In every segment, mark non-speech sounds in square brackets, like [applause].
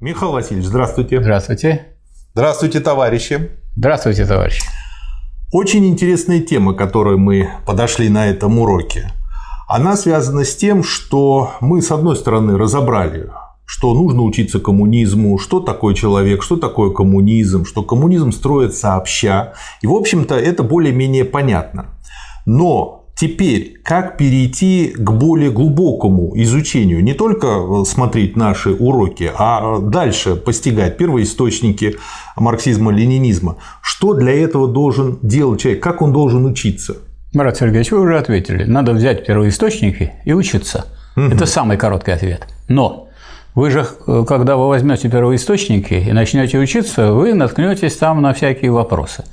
Михаил Васильевич, здравствуйте. Здравствуйте. Здравствуйте, товарищи. Здравствуйте, товарищи. Очень интересная тема, к которой мы подошли на этом уроке. Она связана с тем, что мы, с одной стороны, разобрали, что нужно учиться коммунизму, что такое человек, что такое коммунизм, что коммунизм строит сообща. И, в общем-то, это более-менее понятно. Но Теперь, как перейти к более глубокому изучению, не только э, смотреть наши уроки, а дальше постигать первоисточники марксизма-ленинизма. Что для этого должен делать человек, как он должен учиться? Марат Сергеевич, вы уже ответили. Надо взять первоисточники и учиться. Угу. Это самый короткий ответ. Но вы же, э, когда вы возьмете первоисточники и начнете учиться, вы наткнетесь там на всякие вопросы.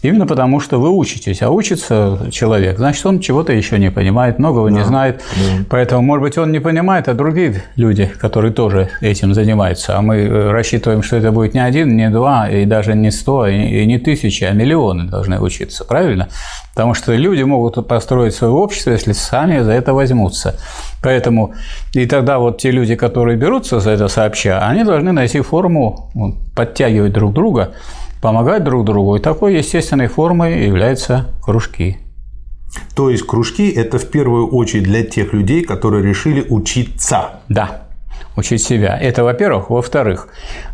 Именно потому, что вы учитесь, а учится человек, значит, он чего-то еще не понимает, многого да, не знает. Да. Поэтому, может быть, он не понимает, а другие люди, которые тоже этим занимаются. А мы э, рассчитываем, что это будет не один, не два, и даже не сто, и не тысячи, а миллионы должны учиться, правильно? Потому что люди могут построить свое общество, если сами за это возьмутся. Поэтому и тогда вот те люди, которые берутся за это сообща, они должны найти форму подтягивать друг друга помогать друг другу. И такой естественной формой являются кружки. То есть кружки – это в первую очередь для тех людей, которые решили учиться. Да, учить себя. Это, во-первых. Во-вторых,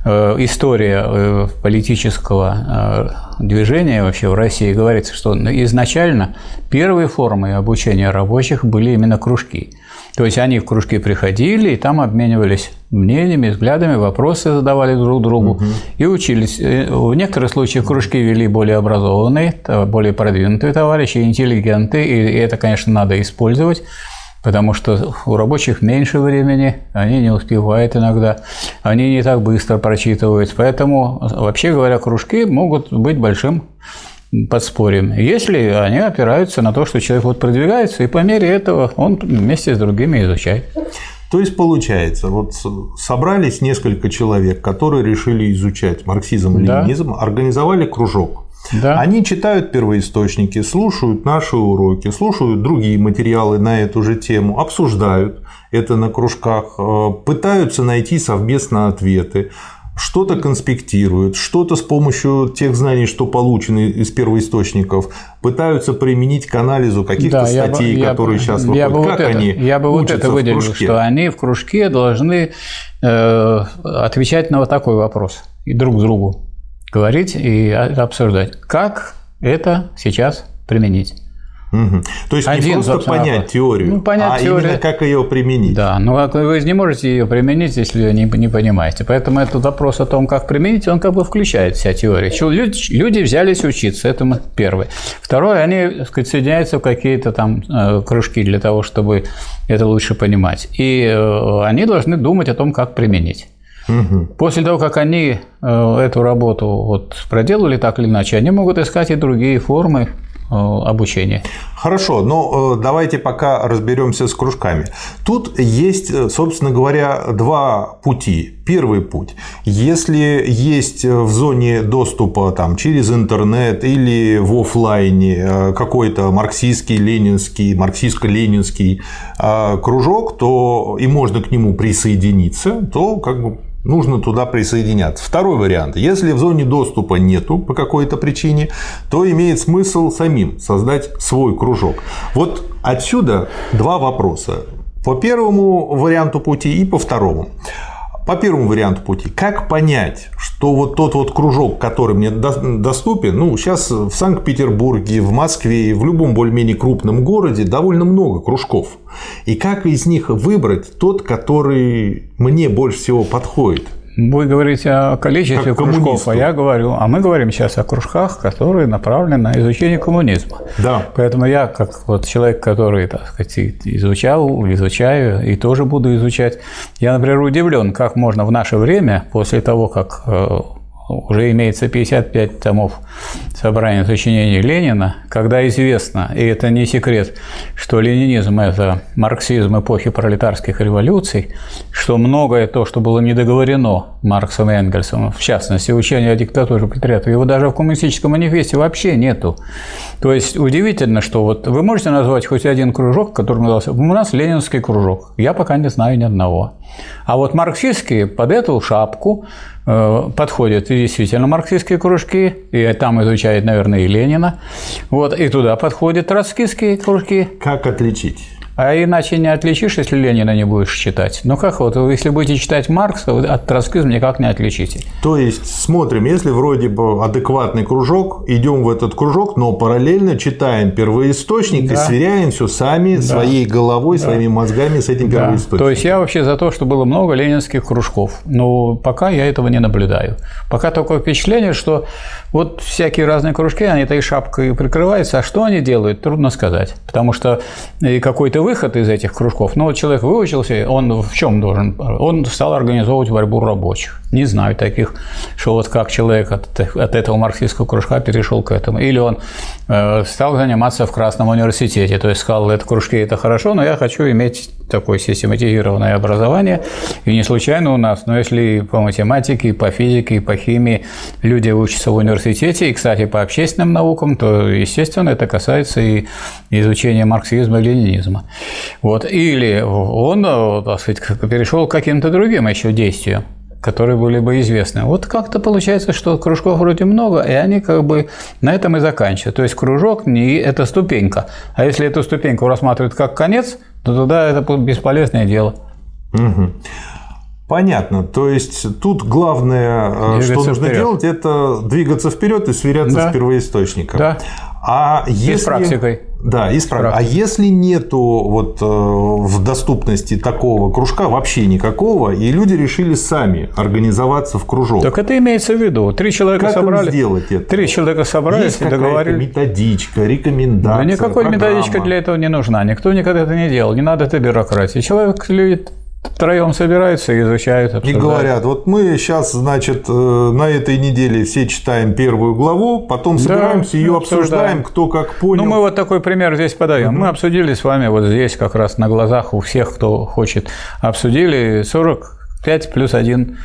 э, история э, политического э, движения вообще в России говорится, что изначально первые формы обучения рабочих были именно кружки. То есть они в кружки приходили и там обменивались мнениями, взглядами, вопросы задавали друг другу угу. и учились. Э, в некоторых случаях кружки вели более образованные, более продвинутые товарищи, интеллигенты, и это, конечно, надо использовать потому что у рабочих меньше времени, они не успевают иногда, они не так быстро прочитывают. Поэтому, вообще говоря, кружки могут быть большим подспорьем, если они опираются на то, что человек вот продвигается, и по мере этого он вместе с другими изучает. То есть получается, вот собрались несколько человек, которые решили изучать марксизм, ленинизм, да. организовали кружок. Да. Они читают первоисточники, слушают наши уроки, слушают другие материалы на эту же тему, обсуждают это на кружках, э, пытаются найти совместно ответы что-то конспектируют, что-то с помощью тех знаний, что получены из первоисточников, пытаются применить к анализу каких-то да, статей, я которые бы, сейчас я выходят. Бы как вот они это, Я бы вот это выделил, что они в кружке должны э, отвечать на вот такой вопрос и друг другу говорить и обсуждать, как это сейчас применить. Угу. То есть Один, не просто понять вопрос. теорию, ну, понять а теорию. именно как ее применить. Да, но вы не можете ее применить, если не, не понимаете. Поэтому этот вопрос о том, как применить, он как бы включает вся теория. Люди, люди взялись учиться, это первое. Второе, они так сказать, соединяются в какие-то там э, кружки для того, чтобы это лучше понимать. И э, они должны думать о том, как применить. Угу. После того, как они э, эту работу вот проделали так или иначе, они могут искать и другие формы обучения. Хорошо, но э, давайте пока разберемся с кружками. Тут есть, э, собственно говоря, два пути. Первый путь. Если есть в зоне доступа там, через интернет или в офлайне какой-то марксистский, ленинский, марксистско-ленинский кружок, то и можно к нему присоединиться, то как бы нужно туда присоединяться. Второй вариант. Если в зоне доступа нету по какой-то причине, то имеет смысл самим создать свой кружок. Вот отсюда два вопроса. По первому варианту пути и по второму. По первому варианту пути, как понять, что вот тот вот кружок, который мне доступен, ну, сейчас в Санкт-Петербурге, в Москве, в любом более-менее крупном городе довольно много кружков. И как из них выбрать тот, который мне больше всего подходит? Вы говорите о количестве как кружков, а я говорю, а мы говорим сейчас о кружках, которые направлены на изучение коммунизма. Да. Поэтому я, как вот человек, который, так сказать, изучал, изучаю и тоже буду изучать, я, например, удивлен, как можно в наше время, после того, как э, уже имеется 55 томов собрания сочинений Ленина, когда известно, и это не секрет, что ленинизм – это марксизм эпохи пролетарских революций, что многое то, что было недоговорено Марксом и Энгельсом, в частности, учение о диктатуре пролетариата, его даже в коммунистическом манифесте вообще нету. То есть удивительно, что вот вы можете назвать хоть один кружок, который назывался, у нас ленинский кружок, я пока не знаю ни одного. А вот марксистские под эту шапку э, подходят и действительно марксистские кружки, и там изучает, наверное, и Ленина. Вот, и туда подходят троцкистские кружки. Как отличить? А иначе не отличишь, если Ленина не будешь читать. Ну как вот, если будете читать Маркса, вы от троцкизма никак не отличите. То есть смотрим, если вроде бы адекватный кружок, идем в этот кружок, но параллельно читаем первоисточник да. и сверяем все сами да. своей головой, да. своими мозгами с этим первоисточником. Да. То есть я вообще за то, что было много ленинских кружков, но пока я этого не наблюдаю. Пока такое впечатление, что вот всякие разные кружки, они этой шапкой прикрываются, а что они делают, трудно сказать, потому что какой-то выход из этих кружков. Но человек выучился, он в чем должен? Он стал организовывать борьбу рабочих. Не знаю таких, что вот как человек от, от этого марксистского кружка перешел к этому. Или он э, стал заниматься в Красном университете, то есть сказал, это кружки это хорошо, но я хочу иметь такое систематизированное образование. И не случайно у нас, но если по математике, по физике, по химии люди учатся в университете, и, кстати, по общественным наукам, то, естественно, это касается и изучения марксизма и ленинизма. Вот. Или он, так сказать, перешел к каким-то другим еще действиям которые были бы известны. Вот как-то получается, что кружков вроде много, и они как бы на этом и заканчивают. То есть кружок не это ступенька. А если эту ступеньку рассматривают как конец, то тогда это бесполезное дело. Угу. Понятно. То есть тут главное, э, двигаться что нужно вперед. делать, это двигаться вперед и сверяться да. с первоисточником. Да. А если... И с практикой. Да, и. А если нету вот э, в доступности такого кружка вообще никакого, и люди решили сами организоваться в кружок. Так это имеется в виду. Три человека как собрали. сделать это? Три человека собрались Есть и договорились. методичка, рекомендация. Да никакой программа. методичка для этого не нужна. Никто никогда это не делал. Не надо это бюрократии. Человек втроем собираются и изучают. Обсуждают. И говорят, вот мы сейчас, значит, э, на этой неделе все читаем первую главу, потом собираемся, да, ее обсуждаем, обсуждаем, кто как понял. Ну, мы вот такой пример здесь подаем. Угу. Мы обсудили с вами вот здесь как раз на глазах у всех, кто хочет, обсудили 45 плюс 1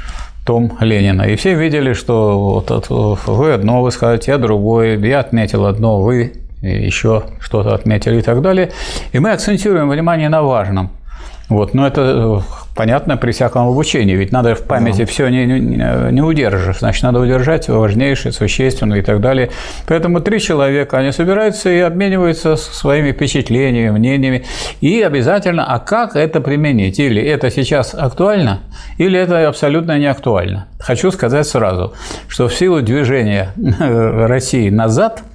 том Ленина. И все видели, что вот вы одно высказываете, я другое, я отметил одно, вы еще что-то отметили и так далее. И мы акцентируем внимание на важном. Вот, но это э, понятно при всяком обучении, ведь надо в памяти да. все не, не, не удержишь, значит, надо удержать важнейшее, существенное и так далее. Поэтому три человека, они собираются и обмениваются своими впечатлениями, мнениями, и обязательно, а как это применить? Или это сейчас актуально, или это абсолютно не актуально. Хочу сказать сразу, что в силу движения России назад –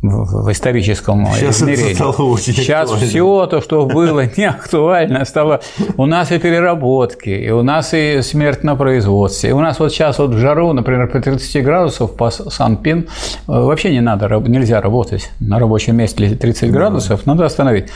в историческом Сейчас измерении. Это стало очень Сейчас актуально. все то, что было [laughs] не актуально, стало. У нас и переработки, и у нас и смерть на производстве. И у нас вот сейчас вот в жару, например, по 30 градусов по Санпин э, вообще не надо, нельзя работать на рабочем месте 30 градусов, надо остановить.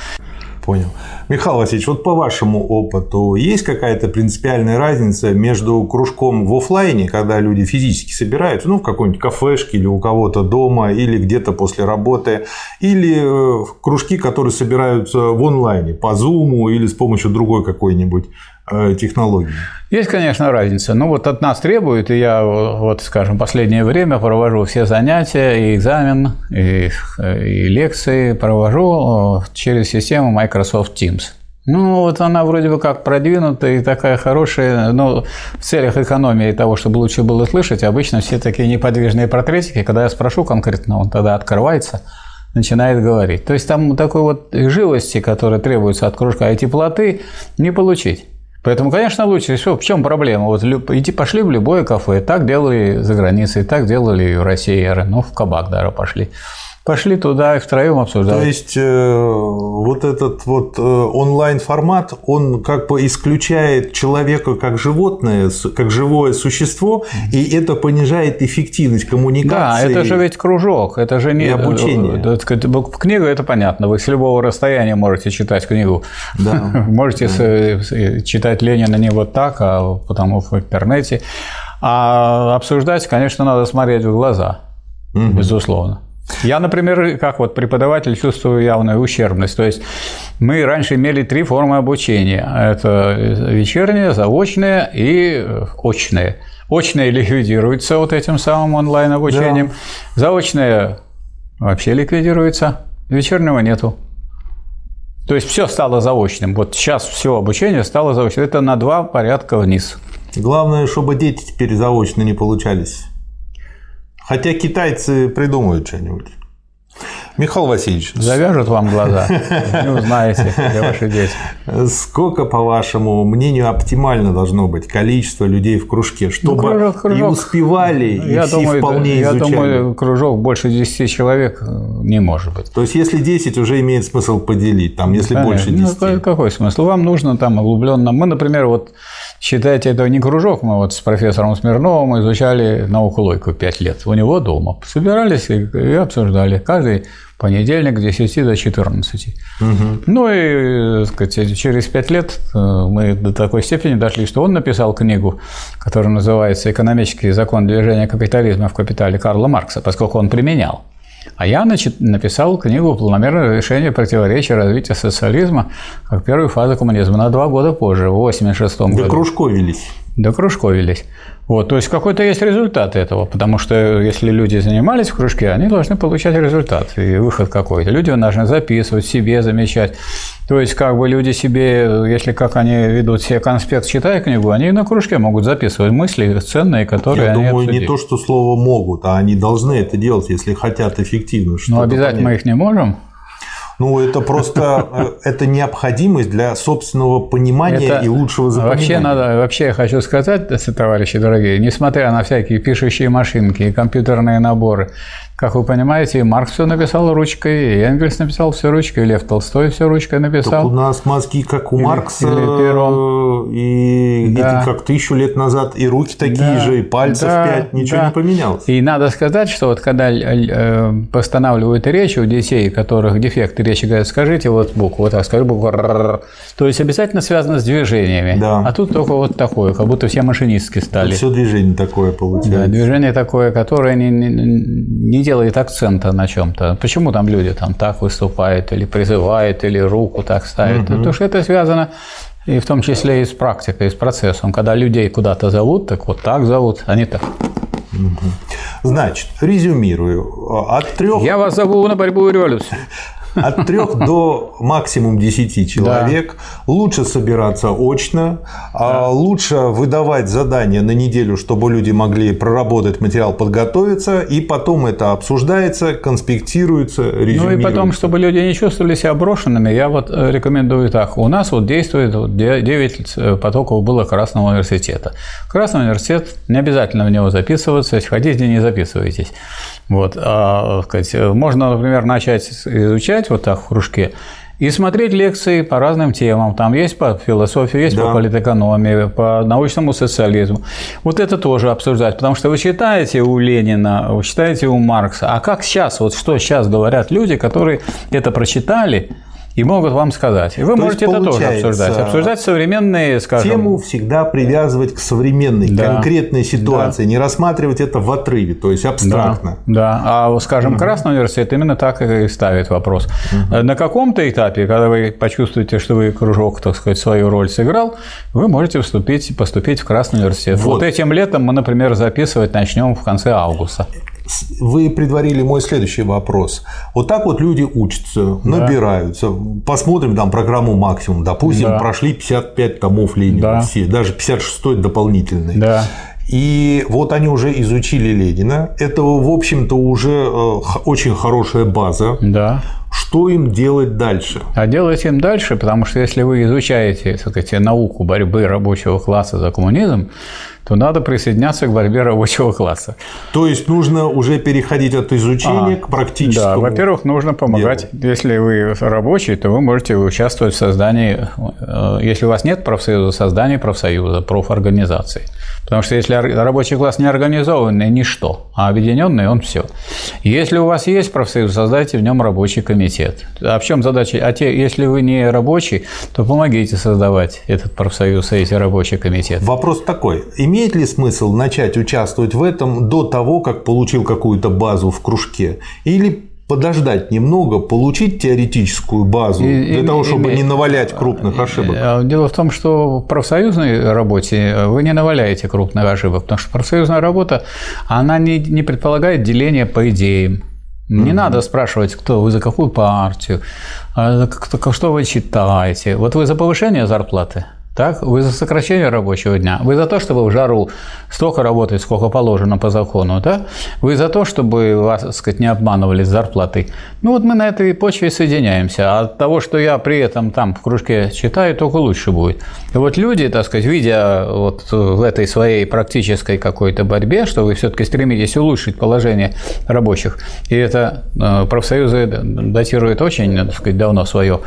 Понял. Михаил Васильевич, вот по вашему опыту есть какая-то принципиальная разница между кружком в офлайне, когда люди физически собираются, ну, в какой-нибудь кафешке или у кого-то дома, или где-то после работы, или э, кружки, которые собираются в онлайне, по Zoom или с помощью другой какой-нибудь технологий? Есть, конечно, разница. Ну, вот от нас требуют, и я, вот, скажем, последнее время провожу все занятия, и экзамен, и, и лекции провожу э, через систему Microsoft Teams. Ну, вот она вроде бы как продвинутая и такая хорошая, но в целях экономии того, чтобы лучше было слышать, обычно все такие неподвижные портретики, когда я спрошу конкретно, он тогда открывается, начинает говорить. То есть там такой вот живости, которая требуется от кружка, и теплоты не получить. Поэтому, конечно, лучше. Все, в чем проблема? Вот идти пошли в любое кафе. Так делали за границей, так делали и в России. Ну, в кабак даже пошли. Пошли туда и втроем обсуждали. То есть э, вот этот вот э, онлайн формат, он как бы исключает человека как животное, как живое существо, и это понижает эффективность коммуникации. Да, это же ведь кружок, это же не обучение. Э, книга это понятно, вы с любого расстояния можете читать книгу. Да. [laughs] Можете читать Ленина не вот так, а потому в интернете. А обсуждать, конечно, надо смотреть в глаза, безусловно. Я, например, как вот преподаватель чувствую явную ущербность. То есть мы раньше имели три формы обучения. Это вечернее, заочное и очное. Очное ликвидируется вот этим самым онлайн-обучением. Да. Заочное вообще ликвидируется. Вечернего нету. То есть все стало заочным. Вот сейчас все обучение стало заочным. Это на два порядка вниз. Главное, чтобы дети теперь заочно не получались. Хотя китайцы придумают что-нибудь. Михаил Васильевич. Завяжут вам глаза, [laughs] не узнаете, где ваши дети. Сколько, по вашему мнению, оптимально должно быть количество людей в кружке, чтобы ну, кружок, кружок. и успевали, и я все думаю, вполне Я изучали? думаю, кружок больше 10 человек э, не может быть. То есть, если 10, уже имеет смысл поделить, там, если Конечно. больше 10. Ну, какой смысл? Вам нужно там углубленно. Мы, например, вот считайте, это не кружок, мы вот с профессором Смирновым изучали науку логику 5 лет. У него дома. Собирались и обсуждали. Каждый понедельник с 10 до 14. Угу. Ну и сказать, через 5 лет э, мы до такой степени дошли, что он написал книгу, которая называется «Экономический закон движения капитализма в капитале Карла Маркса», поскольку он применял. А я значит, написал книгу «Планомерное решение противоречия развития социализма как первой фазы коммунизма» на два года позже, в 1986 году. Да кружковились. Да кружковились. Вот, то есть какой-то есть результат этого, потому что если люди занимались в кружке, они должны получать результат и выход какой-то. Люди должны записывать, себе замечать. То есть как бы люди себе, если как они ведут себе конспект, читая книгу, они на кружке могут записывать мысли ценные, которые Я они думаю, обсудили. не то, что слово могут, а они должны это делать, если хотят эффективно. Но обязательно понять. мы их не можем. Ну, это просто э, это необходимость для собственного понимания это и лучшего запоминания. Вообще, надо, вообще я хочу сказать, товарищи дорогие, несмотря на всякие пишущие машинки и компьютерные наборы, как вы понимаете, Маркс все написал ручкой, и Энгельс написал все ручкой, и Лев Толстой все ручкой написал. Так у нас мозги, как у или, Маркса, или пером. и, да. и как тысячу лет назад, и руки такие да. же, и пальцев да. пять, ничего да. не поменялось. И надо сказать, что вот когда э, постанавливают речь у детей, у которых дефекты речи, говорят, скажите вот букву, вот так, скажи букву то есть обязательно связано с движениями. Да. А тут только вот такое, как будто все машинистки стали. Все движение такое получается. Да, движение такое, которое не, не, не делает акцента на чем-то. Почему там люди там так выступают, или призывают, или руку так ставят? Угу. Потому что это связано и в том числе и с практикой, и с процессом. Когда людей куда-то зовут, так вот так зовут, они так. Значит, резюмирую. От трех... Я вас зову на борьбу и революцию. От трех до максимум 10 человек. Да. Лучше собираться очно, а да. лучше выдавать задания на неделю, чтобы люди могли проработать материал, подготовиться, и потом это обсуждается, конспектируется, резюмируется. Ну и потом, чтобы люди не чувствовали себя брошенными, я вот э, рекомендую так. У нас вот действует 9 э, потоков было Красного университета. Красный университет, не обязательно в него записываться, если хотите, не записывайтесь. Вот, а, сказать, можно, например, начать изучать вот так в кружке и смотреть лекции по разным темам. Там есть по философии, есть да. по политэкономии, по научному социализму. Вот это тоже обсуждать, потому что вы читаете у Ленина, вы читаете у Маркса. А как сейчас, вот что сейчас говорят люди, которые это прочитали, и могут вам сказать. И вы То можете это тоже обсуждать. Обсуждать современные, скажем... Тему всегда привязывать к современной, да. конкретной ситуации, да. не рассматривать это в отрыве, то есть абстрактно. Да, да. а, скажем, Красный университет именно так и ставит вопрос. Угу. На каком-то этапе, когда вы почувствуете, что вы кружок, так сказать, свою роль сыграл, вы можете вступить, поступить в Красный университет. Вот. вот этим летом мы, например, записывать начнем в конце августа вы предварили мой следующий вопрос. Вот так вот люди учатся, да. набираются. Посмотрим там программу максимум. Допустим, да. прошли 55 томов Ленина да. все, даже 56 дополнительный. Да. И вот они уже изучили Ленина. Это, в общем-то, уже э, очень хорошая база. Да. Что им делать дальше? А делать им дальше, потому что если вы изучаете так сказать, науку борьбы рабочего класса за коммунизм, то надо присоединяться к борьбе рабочего класса. То есть нужно уже переходить от изучения а, к практическому. Да, во-первых, нужно помогать. Делу. Если вы рабочий, то вы можете участвовать в создании, э, если у вас нет профсоюза, создании профсоюза, профорганизации. Потому что если рабочий класс не организованный, ничто, а объединенный он все. Если у вас есть профсоюз, создайте в нем рабочий комитет. А в чем задача? А те, если вы не рабочий, то помогите создавать этот профсоюз и эти рабочие комитеты. Вопрос такой: имеет ли смысл начать участвовать в этом до того, как получил какую-то базу в кружке, или подождать немного, получить теоретическую базу и, для того, чтобы и, не навалять крупных ошибок? Э, дело в том, что в профсоюзной работе вы не наваляете крупных ошибок, потому что профсоюзная работа, она не, не предполагает деление по идеям. Не mm надо спрашивать, кто вы за какую партию, а что вы читаете. Вот вы за повышение зарплаты? Так? Вы за сокращение рабочего дня, вы за то, чтобы в жару столько работать, сколько положено по закону, да? Вы за то, чтобы вас, так сказать, не обманывали с зарплатой. Ну вот мы на этой почве соединяемся. А от того, что я при этом там в кружке читаю, только лучше будет. И вот люди, так сказать, видя вот в этой своей практической какой-то борьбе, что вы все-таки стремитесь улучшить положение рабочих, и это э, профсоюзы датируют очень, так сказать, давно свое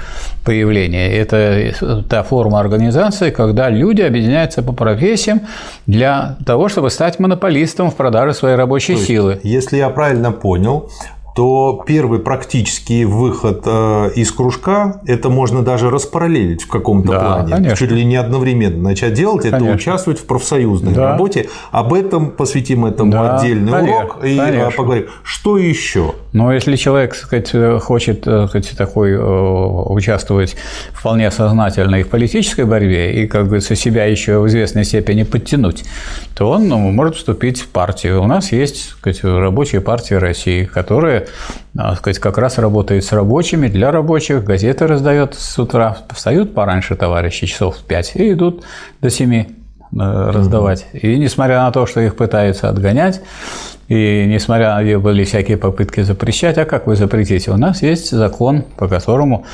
появление. Это та форма организации, организации, когда люди объединяются по профессиям для того, чтобы стать монополистом в продаже своей рабочей То силы. Если я правильно понял, то первый практический выход э, из кружка это можно даже распараллелить в каком-то да, плане, конечно. чуть ли не одновременно начать делать, конечно. это участвовать в профсоюзной да. работе. Об этом посвятим этому да, отдельный конечно, урок и э, конечно. поговорим. Что еще? Но если человек, сказать, хочет сказать, такой э, участвовать вполне сознательно и в политической борьбе и, как говорится, себя еще в известной степени подтянуть, то он ну, может вступить в партию. У нас есть сказать, рабочая партия России, которая сказать, как раз работает с рабочими, для рабочих, газеты раздает с утра, встают пораньше товарищи, часов в 5, и идут до 7 э, раздавать. И несмотря на то, что их пытаются отгонять, и несмотря на были всякие попытки запрещать, а как вы запретите? У нас есть закон, по которому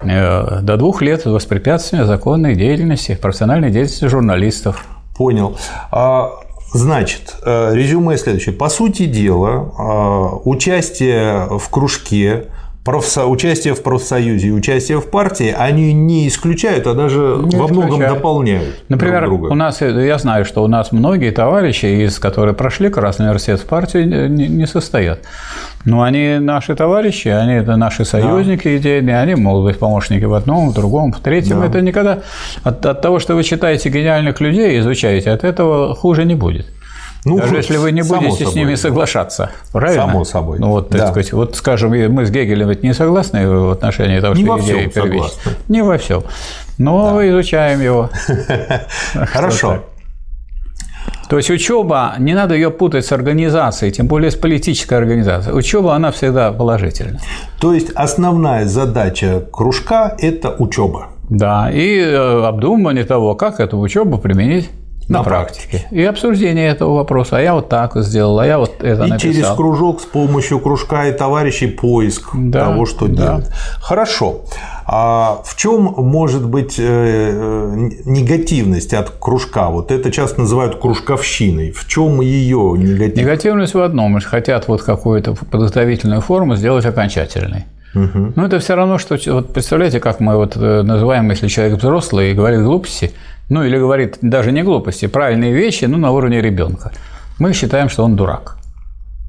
э, до двух лет воспрепятствования законной деятельности, профессиональной деятельности журналистов. Понял. А Значит, э, резюме следующее. По сути дела, э, участие в кружке, профсо... участие в профсоюзе и участие в партии, они не исключают, а даже не во многом дополняют. Например, друг друга. у нас, я знаю, что у нас многие товарищи, из которых прошли Красный университет в партию, не, не состоят. Но они наши товарищи, они это наши союзники да. идейные, они могут быть помощники в одном, в другом, в третьем. Да. Это никогда от, от того, что вы читаете гениальных людей, изучаете, от этого хуже не будет. Ну, Даже если вы не будете собой. с ними соглашаться, правильно? Само собой. Ну, вот, да. сказать, вот, скажем, мы с Гегелем ведь не согласны в отношении того, не что идея первична. Не во всем. Но да. изучаем его. [laughs] Хорошо. То есть учеба, не надо ее путать с организацией, тем более с политической организацией. Учеба, она всегда положительна. То есть основная задача кружка – это учеба. Да, и э, обдумывание того, как эту учебу применить на, на практике. практике. И обсуждение этого вопроса. А я вот так сделал, а я вот это и написал. через кружок с помощью кружка и товарищей поиск да, того, что да. делать. Хорошо. А в чем может быть э, э, негативность от кружка? Вот это часто называют кружковщиной. В чем ее негативность? Негативность в одном. Хотят вот какую-то подготовительную форму сделать окончательной. Угу. Но это все равно, что вот представляете, как мы вот э, называем, если человек взрослый и говорит глупости, ну или говорит даже не глупости, правильные вещи, ну на уровне ребенка. Мы считаем, что он дурак.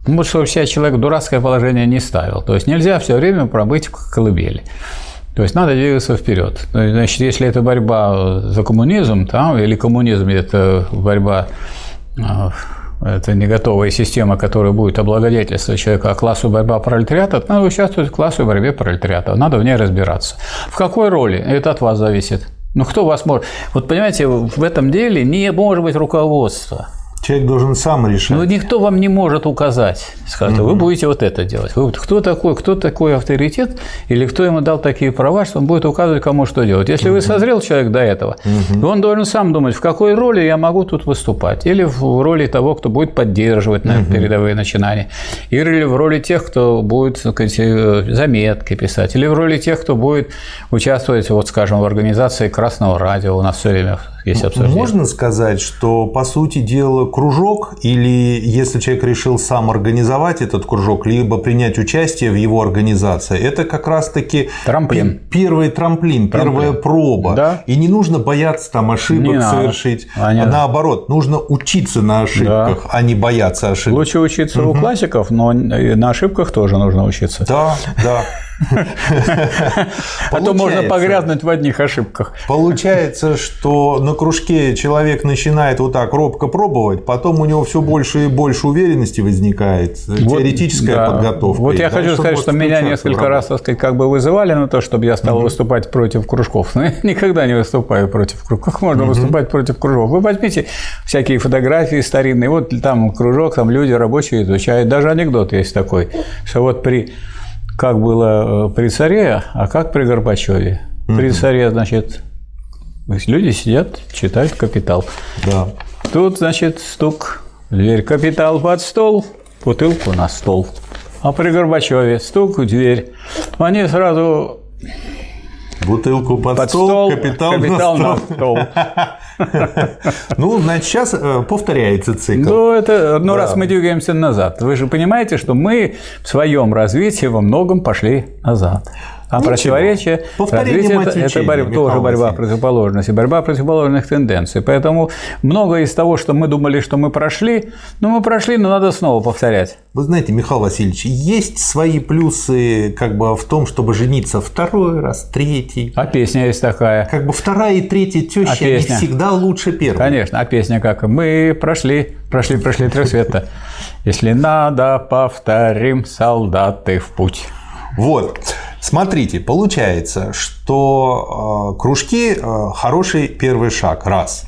Ну, что себя человек дурацкое положение не ставил. То есть нельзя все время пробыть в колыбели. То есть надо двигаться вперед. Значит, если это борьба за коммунизм, там, или коммунизм это борьба а, это не готовая система, которая будет облагодетельствовать человека, а классу борьба пролетариата, надо участвовать в классовой борьбе пролетариата, надо в ней разбираться. В какой роли? Это от вас зависит. Ну, кто вас может... Вот понимаете, в этом деле не может быть руководства. Человек должен сам решать. Ну, никто вам не может указать. Скажет, угу. вы будете вот это делать. Вы, кто такой, кто такой авторитет, или кто ему дал такие права, что он будет указывать, кому что делать. Если угу. вы созрел человек до этого, угу. он должен сам думать, в какой роли я могу тут выступать. Или в роли того, кто будет поддерживать угу. передовые начинания. Или в роли тех, кто будет сказать, э, заметки писать. Или в роли тех, кто будет участвовать, вот, скажем, в организации Красного радио. У нас все время есть обсуждение. Можно сказать, что по сути дела кружок, или если человек решил сам организовать этот кружок, либо принять участие в его организации, это как раз-таки трамплин. первый трамплин, трамплин. первая проба. Да? И не нужно бояться там ошибок не совершить. А наоборот, нужно учиться на ошибках, да. а не бояться ошибок. Лучше учиться угу. у классиков, но на ошибках тоже нужно учиться. Да, да. А то можно погрязнуть в одних ошибках. Получается, что на кружке человек начинает вот так робко пробовать, потом у него все больше и больше уверенности возникает, теоретическая подготовка. Вот я хочу сказать, что меня несколько раз, так сказать, как бы вызывали на то, чтобы я стал выступать против кружков. [laughs] Но я никогда не выступаю против кружков. Как можно выступать против кружков? Вы возьмите всякие фотографии старинные, вот там кружок, там люди рабочие изучают. Даже анекдот есть такой, что вот при как было э, при царе, а как при Горбачеве. При царе, значит, люди сидят, читают «Капитал». Да. Тут, значит, стук, дверь «Капитал» под стол, бутылку на стол. А при Горбачеве стук в дверь. Они сразу Бутылку под, под стол, стол, капитал, капитал на стол. [laughs] Ну, значит, сейчас э, повторяется цикл. Ну, это, ну, раз мы двигаемся назад. Вы же понимаете, что мы в своем развитии во многом пошли назад. А Ничего. противоречие, развитие – это, это борьба, тоже борьба противоположностей, борьба противоположных тенденций. Поэтому многое из того, что мы думали, что мы прошли, ну, мы прошли, но надо снова повторять. Вы знаете, Михаил Васильевич, есть свои плюсы как бы в том, чтобы жениться второй раз, третий. А песня есть такая. Как бы вторая и третья теща, а песня? они всегда лучше первой. Конечно, а песня как? Мы прошли, прошли, прошли три света. Если надо, повторим, солдаты в путь. Вот. Смотрите, получается, что э, кружки э, хороший первый шаг, раз.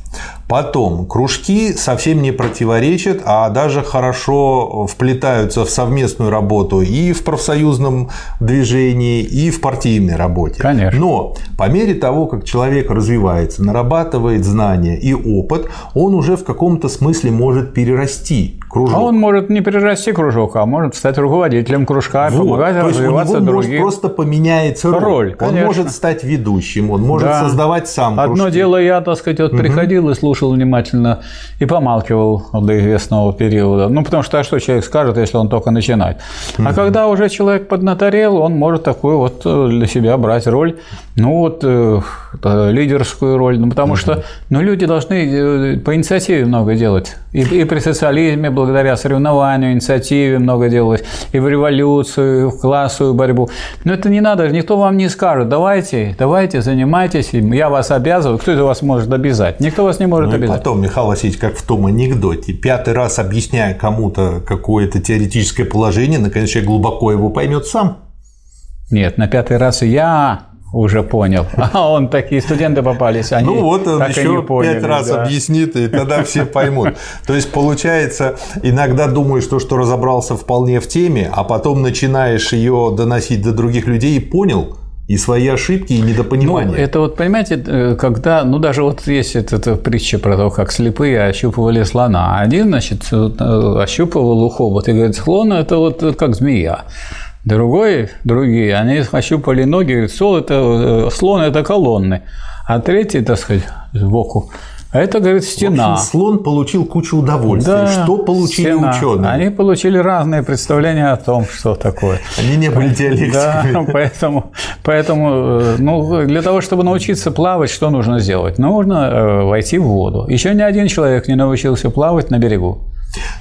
Потом, кружки совсем не противоречат, а даже хорошо вплетаются в совместную работу и в профсоюзном движении, и в партийной работе. Конечно. Но по мере того, как человек развивается, нарабатывает знания и опыт, он уже в каком-то смысле может перерасти кружок. А он может не перерасти кружок, а может стать руководителем кружка, вот. помогать То развиваться у него другим. Может просто поменяется роль. роль он может стать ведущим, он может да. создавать сам Одно кружки. дело, я, так сказать, вот угу. приходил и слушал внимательно и помалкивал до известного периода. Ну, потому что а что человек скажет, если он только начинает? Угу. А когда уже человек поднаторел, он может такую вот э, для себя брать роль, ну вот э, лидерскую роль, ну потому угу. что ну, люди должны э, по инициативе много делать. И, и при социализме благодаря соревнованию, инициативе много делалось, и в революцию, и в классовую борьбу. Но это не надо, никто вам не скажет, давайте, давайте, занимайтесь, я вас обязываю. Кто это вас может обязать? Никто вас не может ну, обязать. потом, Михаил Васильевич, как в том анекдоте, пятый раз объясняя кому-то какое-то теоретическое положение, наконец человек глубоко его поймет сам. Нет, на пятый раз я уже понял. [laughs] А он такие студенты попались, они Ну вот он еще поняли, пять раз да. объяснит, и тогда все [laughs] поймут. То есть получается, иногда думаешь, что, что разобрался вполне в теме, а потом начинаешь ее доносить до других людей и понял, и свои ошибки, и недопонимания. Ну, это вот, понимаете, э, когда, ну, даже вот есть эта, эта притча про то, как слепые ощупывали слона. Один, значит, э, ощупывал ухо, вот и говорит, слон – это вот как змея. Другой, другие, они ощупали ноги, говорят, слон это, э, слон – это колонны. А третий, так сказать, сбоку а это, говорит, стена. В общем, слон получил кучу удовольствия. Да, что получили стена. ученые? Они получили разные представления о том, что такое. Они не были диалектиками. Да, [laughs] поэтому, поэтому э, ну, для того, чтобы научиться плавать, что нужно сделать? Нужно э, войти в воду. Еще ни один человек не научился плавать на берегу.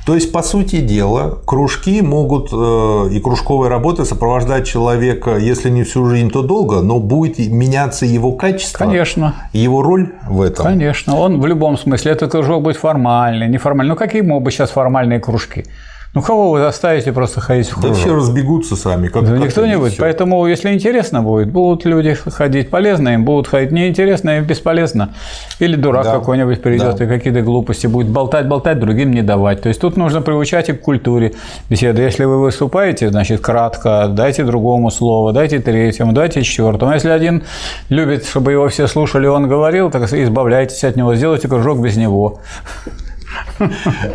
То есть, по сути дела, кружки могут э, и кружковая работа сопровождать человека, если не всю жизнь, то долго, но будет меняться его качество. Конечно. Его роль в этом. Конечно. Он в любом смысле, этот кружок будет формальный, неформальный. Ну, какие могут быть сейчас формальные кружки? Ну, кого вы заставите просто ходить в кружок? Да все разбегутся сами. Как, да никто не будет. Все. Поэтому, если интересно будет, будут люди ходить полезно, им будут ходить неинтересно, им бесполезно. Или дурак да. какой-нибудь придет да. и какие-то глупости будет болтать, болтать, другим не давать. То есть тут нужно приучать и к культуре беседы. Если вы выступаете, значит, кратко, дайте другому слово, дайте третьему, дайте четвертому. Если один любит, чтобы его все слушали, он говорил, так избавляйтесь от него, сделайте кружок без него.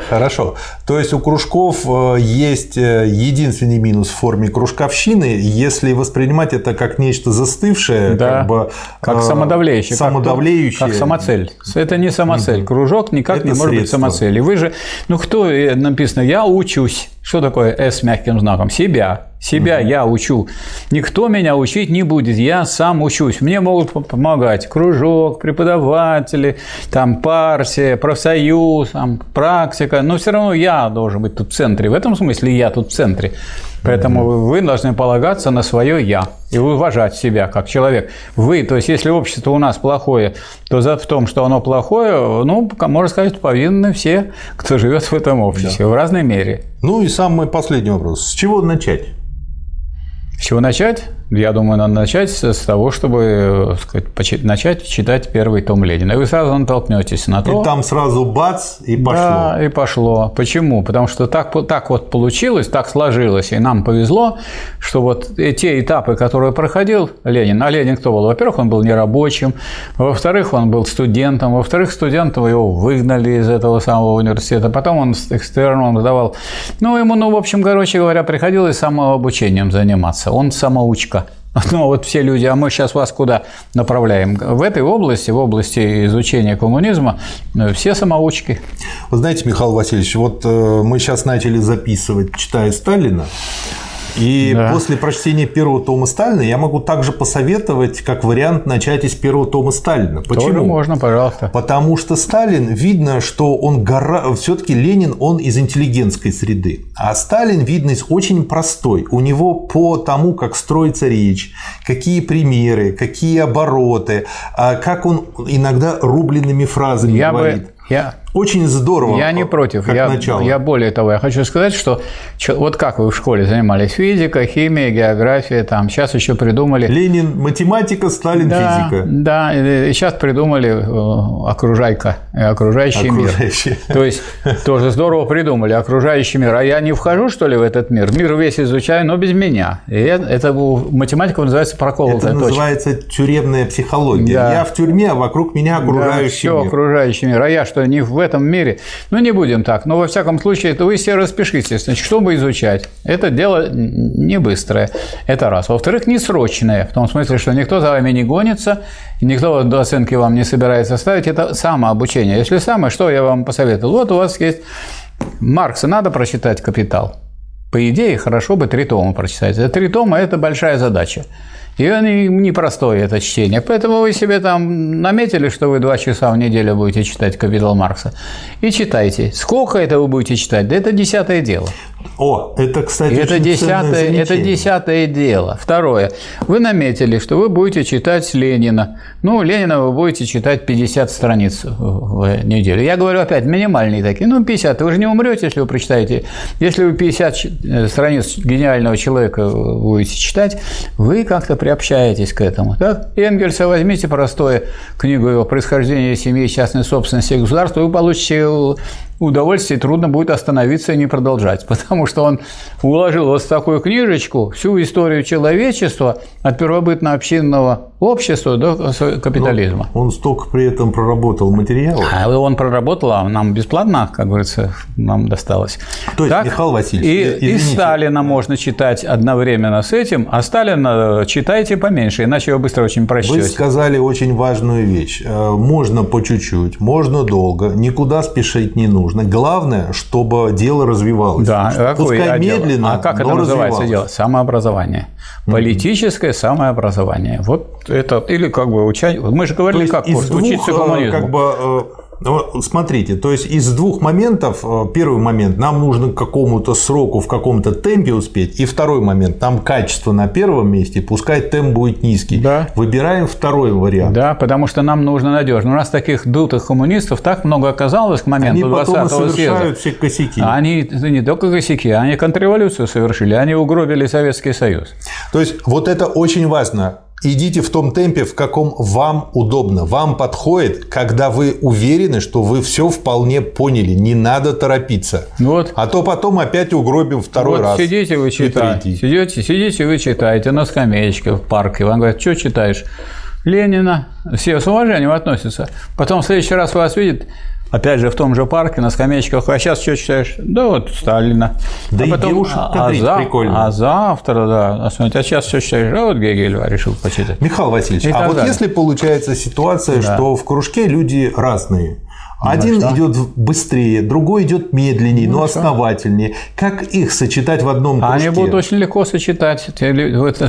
Хорошо. То есть у кружков э, есть э, единственный минус в форме кружковщины, если воспринимать это как нечто застывшее, да, как бы как э, самодавлеющее, самодавлеющее. Как, как самоцель. Это не самоцель. Кружок никак это не может средство. быть самоцелью. Вы же, ну кто написано, я учусь. Что такое S с мягким знаком? Себя. Себя я учу. Никто меня учить не будет. Я сам учусь. Мне могут помогать кружок, преподаватели, там партия, профсоюз, там, практика. Но все равно я должен быть тут в центре. В этом смысле я тут в центре. Поэтому угу. вы должны полагаться на свое «я» и уважать себя как человек. Вы, то есть если общество у нас плохое, то за в том, что оно плохое, ну, можно сказать, повинны все, кто живет в этом обществе да. в разной мере. Ну и самый последний вопрос. С чего начать? С чего начать? Я думаю, надо начать с того, чтобы сказать, начать читать первый том Ленина. И вы сразу натолкнетесь на то. И там сразу бац, и пошло. Да, и пошло. Почему? Потому что так, так вот получилось, так сложилось, и нам повезло, что вот те этапы, которые проходил Ленин, а Ленин кто был? Во-первых, он был нерабочим, во-вторых, он был студентом, во-вторых, студентов его выгнали из этого самого университета, потом он экстерном сдавал. Ну, ему, ну, в общем, короче говоря, приходилось самообучением заниматься. Он самоучка. [laughs] Ну, вот все люди, а мы сейчас вас куда направляем? В этой области, в области изучения коммунизма, э, все самоучки. Вы знаете, Михаил Васильевич, вот э, мы сейчас начали записывать, читая Сталина, и да. после прочтения первого тома Сталина я могу также посоветовать, как вариант, начать из первого тома Сталина. Почему? Тоже можно, пожалуйста. Потому что Сталин, видно, что он гора... все-таки Ленин, он из интеллигентской среды. А Сталин, видно, из очень простой. У него по тому, как строится речь, какие примеры, какие обороты, а как он иногда рубленными фразами я говорит. Бы, я очень здорово. Я не против. Как я, начало. я более того, я хочу сказать, что вот как вы в школе занимались физика, химия, география, там сейчас еще придумали. Ленин математика, Сталин да, физика. Да, и сейчас придумали э, окружайка, окружающий, окружающий мир. То есть тоже здорово придумали окружающий мир. А я не вхожу что ли в этот мир? Мир весь изучаю, но без меня. И это математика называется проколотая Это называется тюремная психология. Да. Я в тюрьме, а вокруг меня окружающий да, все мир. окружающий мир. А я что не в этом мире. Ну, не будем так. Но, во всяком случае, это вы все распишитесь. Значит, чтобы изучать. Это дело не быстрое. Это раз. Во-вторых, не срочное. В том смысле, что никто за вами не гонится, никто до оценки вам не собирается ставить. Это самообучение. Если самое, что я вам посоветовал? Вот у вас есть Маркса, надо прочитать «Капитал». По идее, хорошо бы три тома прочитать. Три тома – это большая задача. И не непростое это чтение. Поэтому вы себе там наметили, что вы два часа в неделю будете читать «Капитал Маркса». И читайте. Сколько это вы будете читать? Да это десятое дело. О, это, кстати, это десятое, это десятое дело. Второе. Вы наметили, что вы будете читать Ленина. Ну, Ленина вы будете читать 50 страниц в неделю. Я говорю опять, минимальные такие. Ну, 50. Вы же не умрете, если вы прочитаете. Если вы 50 э, страниц гениального человека будете читать, вы как-то приобщаетесь к этому. Так? Энгельса возьмите простое книгу его «Происхождение семьи, частной собственности и государства», вы получите удовольствие трудно будет остановиться и не продолжать, [laughs] потому что он уложил вот в такую книжечку всю историю человечества от первобытно-общинного общества до капитализма. Но он столько при этом проработал материал. А он проработал, а нам бесплатно, как говорится, нам досталось. То есть, так, Михаил Васильевич, и, и Сталина можно читать одновременно с этим, а Сталина читайте поменьше, иначе вы быстро очень прочтете. Вы сказали очень важную вещь. Э, можно по чуть-чуть, можно долго, никуда спешить не нужно. Главное, чтобы дело развивалось. Да, Пускай а медленно, дело? А как это называется дело? Самообразование. Политическое самообразование. Вот это, или как бы учать. Мы же говорили, как курс, двух, учиться э, коммунизму. Как бы, э, ну, смотрите, то есть из двух моментов, э, первый момент, нам нужно к какому-то сроку в каком-то темпе успеть, и второй момент, там качество на первом месте, пускай темп будет низкий. Да. Выбираем второй вариант. Да, потому что нам нужно надежно. У нас таких дутых коммунистов так много оказалось к моменту 20-го съезда. все косяки. Они не только косяки, они контрреволюцию совершили, они угробили Советский Союз. То есть вот это очень важно Идите в том темпе, в каком вам удобно, вам подходит, когда вы уверены, что вы все вполне поняли, не надо торопиться. Вот. А то потом опять угробим второй вот раз. Сидите вы читаете, сидите, сидите вы читаете на скамеечке в парке, вам говорят, что читаешь? Ленина, все с уважением относятся. Потом в следующий раз вас видят, Опять же, в том же парке, на скамеечках. А сейчас что читаешь? Да вот Сталина. Да а потом, и девушек а, за, прикольно. А завтра, да. А, смотрите, а сейчас что читаешь? А вот Гегель решил почитать. Михаил Васильевич, и а вот далее. если получается ситуация, да. что в кружке люди разные, ну, один что? идет быстрее, другой идет медленнее, ну, но что? основательнее. Как их сочетать в одном кружке? Они будут очень легко сочетать.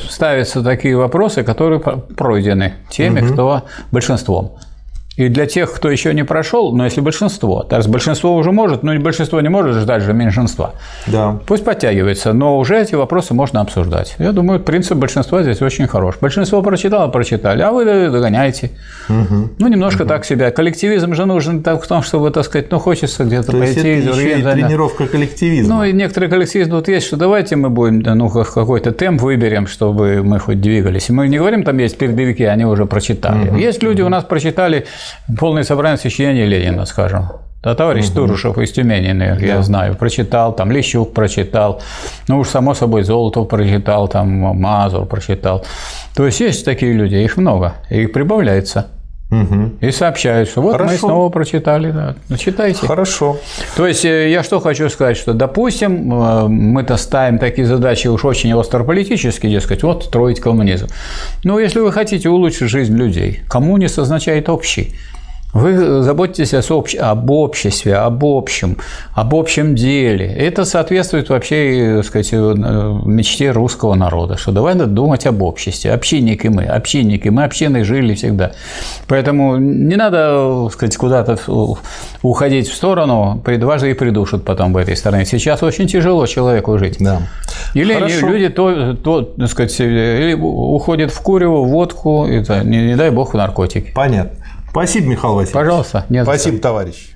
Ставятся такие вопросы, которые пройдены теми, угу. кто большинством. И для тех, кто еще не прошел, но если большинство, то есть большинство уже может, но большинство не может ждать же меньшинства. Да. Пусть подтягивается, но уже эти вопросы можно обсуждать. Я думаю, принцип большинства здесь очень хорош. Большинство прочитало, прочитали, а вы догоняете. Угу. Ну, немножко угу. так себя. Коллективизм же нужен в том, чтобы, так сказать, ну, хочется где-то то пойти. Есть это еще и тренировка коллективизма. Ну, и некоторые коллективизм тут есть, что давайте мы будем, ну, какой-то темп выберем, чтобы мы хоть двигались. И мы не говорим, там есть передовики, они уже прочитали. Угу. Есть люди, у нас прочитали полное собрание сочинений Ленина, скажем. Да, товарищ угу. Турушев из Тюмени, да. я знаю, прочитал, там Лещук прочитал, ну уж само собой Золотов прочитал, там Мазур прочитал. То есть есть такие люди, их много, и их прибавляется. Угу. И сообщают, что вот Хорошо. мы снова прочитали. Да. Ну, читайте. Хорошо. То есть э, я что хочу сказать, что, допустим, э, мы-то ставим такие задачи уж очень острополитические, дескать, вот строить коммунизм. Но если вы хотите улучшить жизнь людей, коммунист означает общий. Вы заботитесь об обществе, об общем, об общем деле. Это соответствует вообще, так сказать, мечте русского народа, что давай надо думать об обществе. Общинники мы, общинники, мы общиной жили всегда. Поэтому не надо, так сказать, куда-то уходить в сторону, дважды и придушат потом в этой стороне. Сейчас очень тяжело человеку жить. Да. Или Хорошо. люди то, то, так сказать, или уходят в курево, в водку, это, не, не дай бог, в наркотики. Понятно. Спасибо, Михаил Васильевич. Пожалуйста. Нет Спасибо, товарищ.